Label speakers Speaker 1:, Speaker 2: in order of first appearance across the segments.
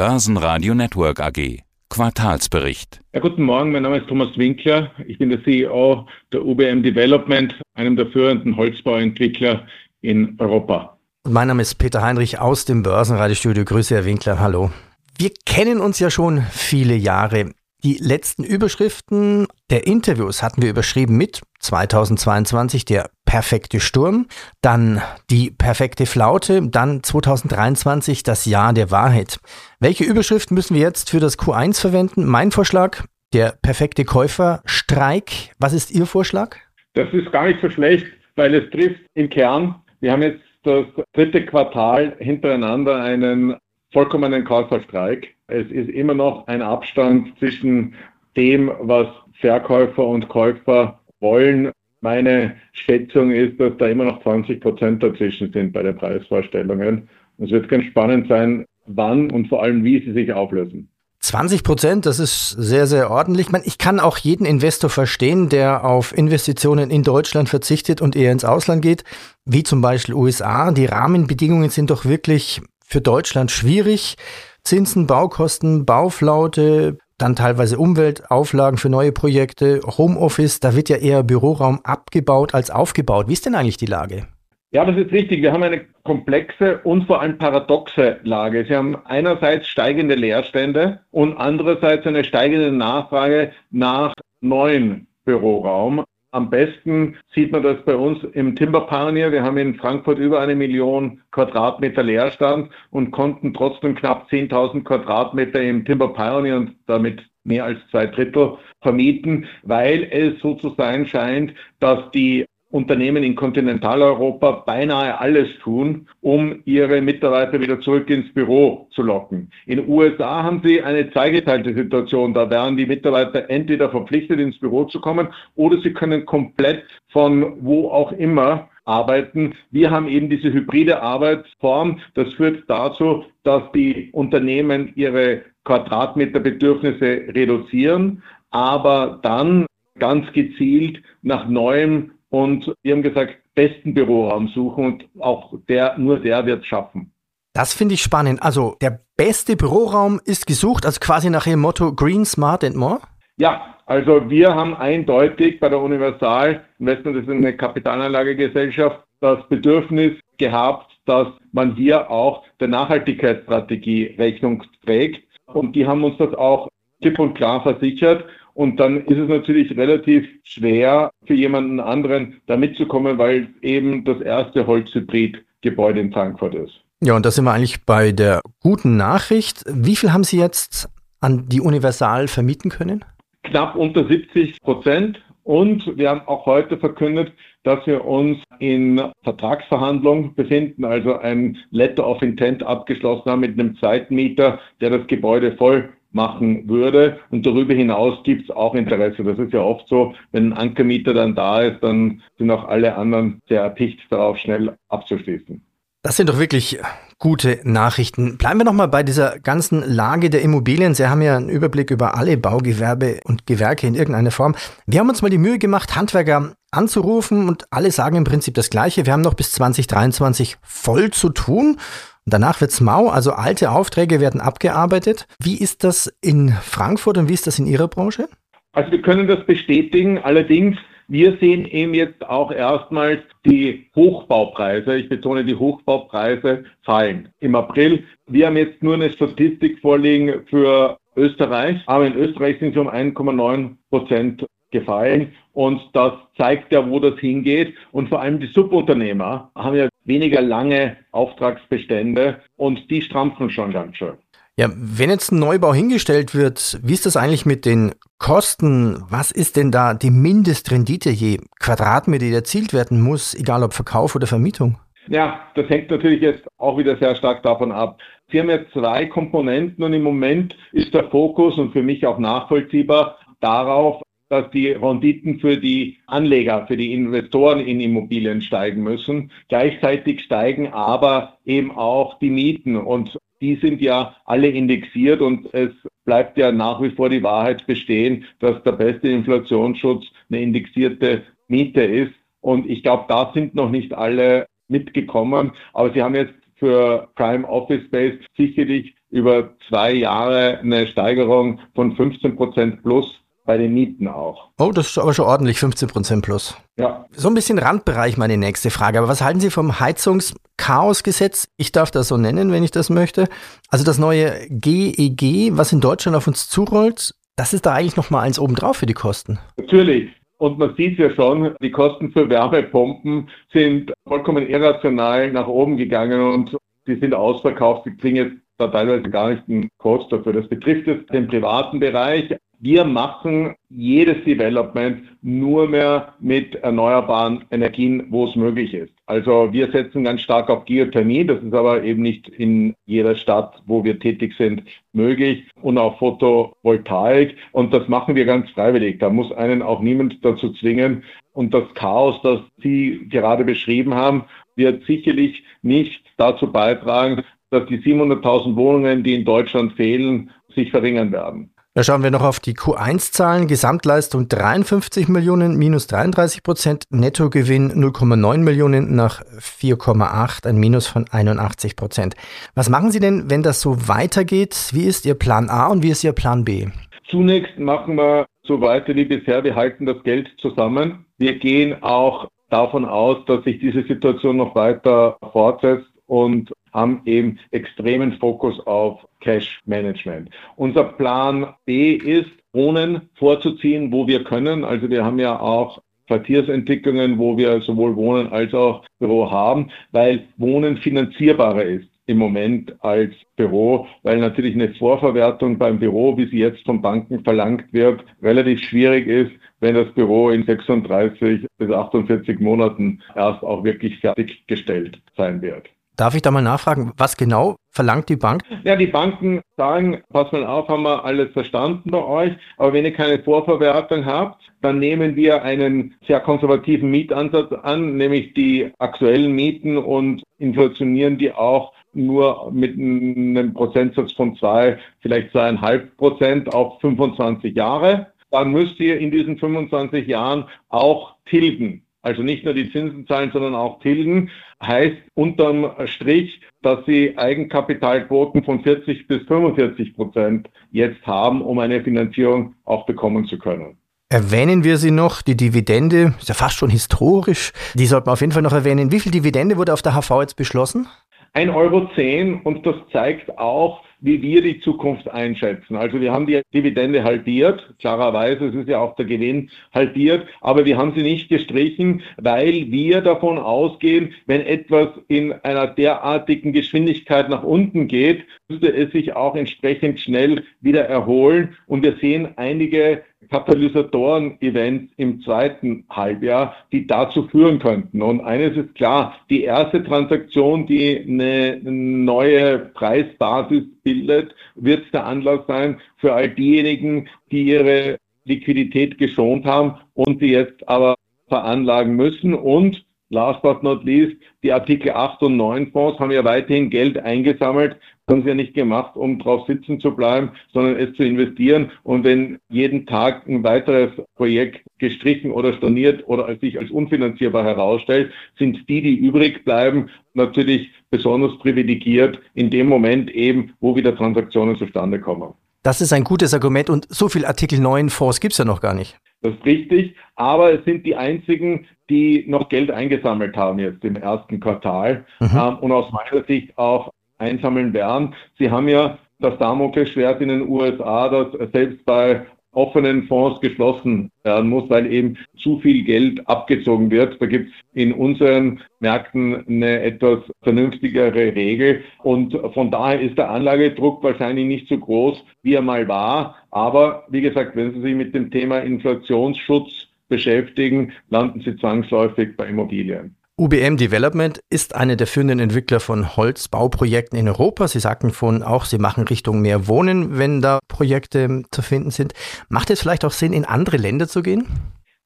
Speaker 1: Börsenradio Network AG. Quartalsbericht.
Speaker 2: Ja, guten Morgen, mein Name ist Thomas Winkler. Ich bin der CEO der UBM Development, einem der führenden Holzbauentwickler in Europa.
Speaker 3: Und mein Name ist Peter Heinrich aus dem Börsenradiostudio. Grüße, Herr Winkler. Hallo. Wir kennen uns ja schon viele Jahre. Die letzten Überschriften der Interviews hatten wir überschrieben mit 2022 der perfekte Sturm, dann die perfekte Flaute, dann 2023 das Jahr der Wahrheit. Welche Überschrift müssen wir jetzt für das Q1 verwenden? Mein Vorschlag, der perfekte Käuferstreik. Was ist Ihr Vorschlag?
Speaker 2: Das ist gar nicht so schlecht, weil es trifft im Kern. Wir haben jetzt das dritte Quartal hintereinander einen vollkommenen Käuferstreik. Es ist immer noch ein Abstand zwischen dem, was Verkäufer und Käufer wollen. Meine Schätzung ist, dass da immer noch 20 Prozent dazwischen sind bei den Preisvorstellungen. Es wird ganz spannend sein, wann und vor allem wie sie sich auflösen.
Speaker 3: 20 Prozent, das ist sehr, sehr ordentlich. Ich kann auch jeden Investor verstehen, der auf Investitionen in Deutschland verzichtet und eher ins Ausland geht, wie zum Beispiel USA. Die Rahmenbedingungen sind doch wirklich für Deutschland schwierig. Zinsen, Baukosten, Bauflaute, dann teilweise Umweltauflagen für neue Projekte, Homeoffice, da wird ja eher Büroraum abgebaut als aufgebaut. Wie ist denn eigentlich die Lage?
Speaker 2: Ja, das ist richtig. Wir haben eine komplexe und vor allem paradoxe Lage. Sie haben einerseits steigende Leerstände und andererseits eine steigende Nachfrage nach neuen Büroraum. Am besten sieht man das bei uns im Timber Pioneer. Wir haben in Frankfurt über eine Million Quadratmeter Leerstand und konnten trotzdem knapp 10.000 Quadratmeter im Timber Pioneer und damit mehr als zwei Drittel vermieten, weil es so zu sein scheint, dass die Unternehmen in Kontinentaleuropa beinahe alles tun, um ihre Mitarbeiter wieder zurück ins Büro zu locken. In USA haben sie eine zweigeteilte Situation. Da werden die Mitarbeiter entweder verpflichtet, ins Büro zu kommen oder sie können komplett von wo auch immer arbeiten. Wir haben eben diese hybride Arbeitsform. Das führt dazu, dass die Unternehmen ihre Quadratmeterbedürfnisse reduzieren, aber dann ganz gezielt nach neuem und wir haben gesagt, besten Büroraum suchen und auch der, nur der wird schaffen.
Speaker 3: Das finde ich spannend. Also der beste Büroraum ist gesucht, also quasi nach dem Motto Green, Smart and More?
Speaker 2: Ja, also wir haben eindeutig bei der Universal Investment, das ist eine Kapitalanlagegesellschaft, das Bedürfnis gehabt, dass man hier auch der Nachhaltigkeitsstrategie Rechnung trägt. Und die haben uns das auch klipp und klar versichert. Und dann ist es natürlich relativ schwer für jemanden anderen da mitzukommen, weil eben das erste Holzhybrid-Gebäude in Frankfurt ist.
Speaker 3: Ja, und da sind wir eigentlich bei der guten Nachricht. Wie viel haben Sie jetzt an die Universal vermieten können?
Speaker 2: Knapp unter 70 Prozent. Und wir haben auch heute verkündet, dass wir uns in Vertragsverhandlungen befinden, also ein Letter of Intent abgeschlossen haben mit einem Zweitmieter, der das Gebäude voll machen würde. Und darüber hinaus gibt es auch Interesse. Das ist ja oft so, wenn ein Ankermieter dann da ist, dann sind auch alle anderen sehr erpicht darauf, schnell abzuschließen.
Speaker 3: Das sind doch wirklich gute Nachrichten. Bleiben wir nochmal bei dieser ganzen Lage der Immobilien. Sie haben ja einen Überblick über alle Baugewerbe und Gewerke in irgendeiner Form. Wir haben uns mal die Mühe gemacht, Handwerker anzurufen und alle sagen im Prinzip das Gleiche. Wir haben noch bis 2023 voll zu tun. Und danach wird's mau, also alte Aufträge werden abgearbeitet. Wie ist das in Frankfurt und wie ist das in Ihrer Branche?
Speaker 2: Also wir können das bestätigen. Allerdings, wir sehen eben jetzt auch erstmals die Hochbaupreise, ich betone die Hochbaupreise, fallen im April. Wir haben jetzt nur eine Statistik vorliegen für Österreich, aber in Österreich sind sie um 1,9 Prozent gefallen. Und das zeigt ja, wo das hingeht. Und vor allem die Subunternehmer haben ja weniger lange Auftragsbestände und die strampfen schon ganz schön.
Speaker 3: Ja, wenn jetzt ein Neubau hingestellt wird, wie ist das eigentlich mit den Kosten? Was ist denn da die Mindestrendite je Quadratmeter, die erzielt werden muss, egal ob Verkauf oder Vermietung?
Speaker 2: Ja, das hängt natürlich jetzt auch wieder sehr stark davon ab. Sie haben ja zwei Komponenten und im Moment ist der Fokus und für mich auch nachvollziehbar darauf, dass die Renditen für die Anleger, für die Investoren in Immobilien steigen müssen. Gleichzeitig steigen aber eben auch die Mieten und die sind ja alle indexiert und es bleibt ja nach wie vor die Wahrheit bestehen, dass der beste Inflationsschutz eine indexierte Miete ist. Und ich glaube, da sind noch nicht alle mitgekommen, aber sie haben jetzt für Prime Office Space sicherlich über zwei Jahre eine Steigerung von 15 Prozent plus bei den Mieten auch.
Speaker 3: Oh, das ist aber schon ordentlich, 15 Prozent plus. Ja. So ein bisschen Randbereich meine nächste Frage. Aber was halten Sie vom Heizungschaosgesetz? Ich darf das so nennen, wenn ich das möchte. Also das neue GEG, e was in Deutschland auf uns zurollt, das ist da eigentlich noch mal eins obendrauf für die Kosten.
Speaker 2: Natürlich. Und man sieht ja schon, die Kosten für Wärmepumpen sind vollkommen irrational nach oben gegangen und die sind ausverkauft. Die kriegen jetzt da teilweise gar nicht einen Kurs dafür. Das betrifft jetzt den privaten Bereich. Wir machen jedes Development nur mehr mit erneuerbaren Energien, wo es möglich ist. Also wir setzen ganz stark auf Geothermie. Das ist aber eben nicht in jeder Stadt, wo wir tätig sind, möglich. Und auch Photovoltaik. Und das machen wir ganz freiwillig. Da muss einen auch niemand dazu zwingen. Und das Chaos, das Sie gerade beschrieben haben, wird sicherlich nicht dazu beitragen, dass die 700.000 Wohnungen, die in Deutschland fehlen, sich verringern werden.
Speaker 3: Da schauen wir noch auf die Q1-Zahlen. Gesamtleistung 53 Millionen, minus 33 Prozent. Nettogewinn 0,9 Millionen nach 4,8, ein Minus von 81 Prozent. Was machen Sie denn, wenn das so weitergeht? Wie ist Ihr Plan A und wie ist Ihr Plan B?
Speaker 2: Zunächst machen wir so weiter wie bisher. Wir halten das Geld zusammen. Wir gehen auch davon aus, dass sich diese Situation noch weiter fortsetzt und haben eben extremen Fokus auf Cash Management. Unser Plan B ist, Wohnen vorzuziehen, wo wir können. Also wir haben ja auch Quartiersentwicklungen, wo wir sowohl Wohnen als auch Büro haben, weil Wohnen finanzierbarer ist im Moment als Büro, weil natürlich eine Vorverwertung beim Büro, wie sie jetzt von Banken verlangt wird, relativ schwierig ist, wenn das Büro in 36 bis 48 Monaten erst auch wirklich fertiggestellt sein wird.
Speaker 3: Darf ich da mal nachfragen, was genau verlangt die Bank?
Speaker 2: Ja, die Banken sagen, pass mal auf, haben wir alles verstanden bei euch, aber wenn ihr keine Vorverwertung habt, dann nehmen wir einen sehr konservativen Mietansatz an, nämlich die aktuellen Mieten und inflationieren die auch nur mit einem Prozentsatz von zwei, vielleicht zweieinhalb Prozent auf 25 Jahre. Dann müsst ihr in diesen 25 Jahren auch tilgen. Also nicht nur die Zinsen zahlen, sondern auch tilgen. Heißt unterm Strich, dass sie Eigenkapitalquoten von 40 bis 45 Prozent jetzt haben, um eine Finanzierung auch bekommen zu können.
Speaker 3: Erwähnen wir sie noch, die Dividende, ist ja fast schon historisch, die sollte man auf jeden Fall noch erwähnen. Wie viel Dividende wurde auf der HV jetzt beschlossen?
Speaker 2: 1,10 Euro und das zeigt auch, wie wir die Zukunft einschätzen. Also wir haben die Dividende halbiert, klarerweise, es ist ja auch der Gewinn halbiert, aber wir haben sie nicht gestrichen, weil wir davon ausgehen, wenn etwas in einer derartigen Geschwindigkeit nach unten geht, müsste es sich auch entsprechend schnell wieder erholen. Und wir sehen einige Katalysatoren-Events im zweiten Halbjahr, die dazu führen könnten. Und eines ist klar, die erste Transaktion, die eine neue Preisbasis bildet, wird der Anlass sein für all diejenigen, die ihre Liquidität geschont haben und sie jetzt aber veranlagen müssen. Und last but not least, die Artikel 8 und 9 Fonds haben ja weiterhin Geld eingesammelt, haben sie ja nicht gemacht, um drauf sitzen zu bleiben, sondern es zu investieren. Und wenn jeden Tag ein weiteres Projekt gestrichen oder storniert oder sich als unfinanzierbar herausstellt, sind die, die übrig bleiben, natürlich besonders privilegiert in dem Moment eben, wo wieder Transaktionen zustande kommen.
Speaker 3: Das ist ein gutes Argument und so viel Artikel 9 Fonds gibt es ja noch gar nicht.
Speaker 2: Das ist richtig, aber es sind die einzigen, die noch Geld eingesammelt haben jetzt im ersten Quartal mhm. ähm, und aus meiner Sicht auch einsammeln werden. Sie haben ja das Damoklesschwert in den USA, das selbst bei offenen Fonds geschlossen werden muss, weil eben zu viel Geld abgezogen wird. Da gibt es in unseren Märkten eine etwas vernünftigere Regel. Und von daher ist der Anlagedruck wahrscheinlich nicht so groß, wie er mal war. Aber wie gesagt, wenn Sie sich mit dem Thema Inflationsschutz beschäftigen, landen Sie zwangsläufig bei Immobilien.
Speaker 3: UBM Development ist einer der führenden Entwickler von Holzbauprojekten in Europa. Sie sagten von auch, Sie machen Richtung mehr Wohnen, wenn da Projekte zu finden sind. Macht es vielleicht auch Sinn, in andere Länder zu gehen?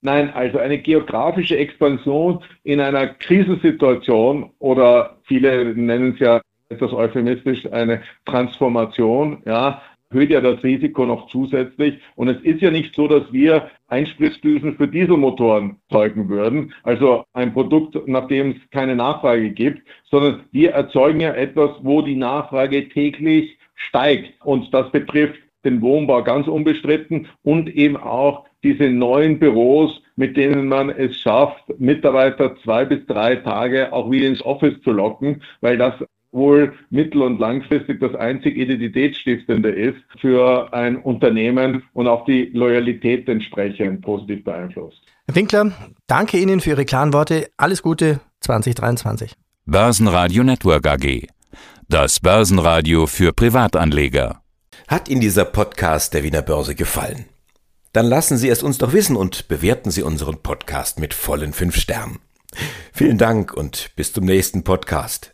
Speaker 2: Nein, also eine geografische Expansion in einer Krisensituation oder viele nennen es ja etwas euphemistisch eine Transformation, ja, erhöht ja das Risiko noch zusätzlich. Und es ist ja nicht so, dass wir Einspritzdüsen für Dieselmotoren zeugen würden, also ein Produkt, nach dem es keine Nachfrage gibt, sondern wir erzeugen ja etwas, wo die Nachfrage täglich steigt. Und das betrifft den Wohnbau ganz unbestritten und eben auch diese neuen Büros, mit denen man es schafft, Mitarbeiter zwei bis drei Tage auch wieder ins Office zu locken, weil das wohl mittel- und langfristig das einzig Identitätsstiftende ist für ein Unternehmen und auch die Loyalität entsprechend positiv beeinflusst.
Speaker 3: Herr Winkler, danke Ihnen für Ihre klaren Worte. Alles Gute 2023.
Speaker 1: Börsenradio Network AG. Das Börsenradio für Privatanleger.
Speaker 4: Hat Ihnen dieser Podcast der Wiener Börse gefallen? Dann lassen Sie es uns doch wissen und bewerten Sie unseren Podcast mit vollen fünf Sternen. Vielen Dank und bis zum nächsten Podcast.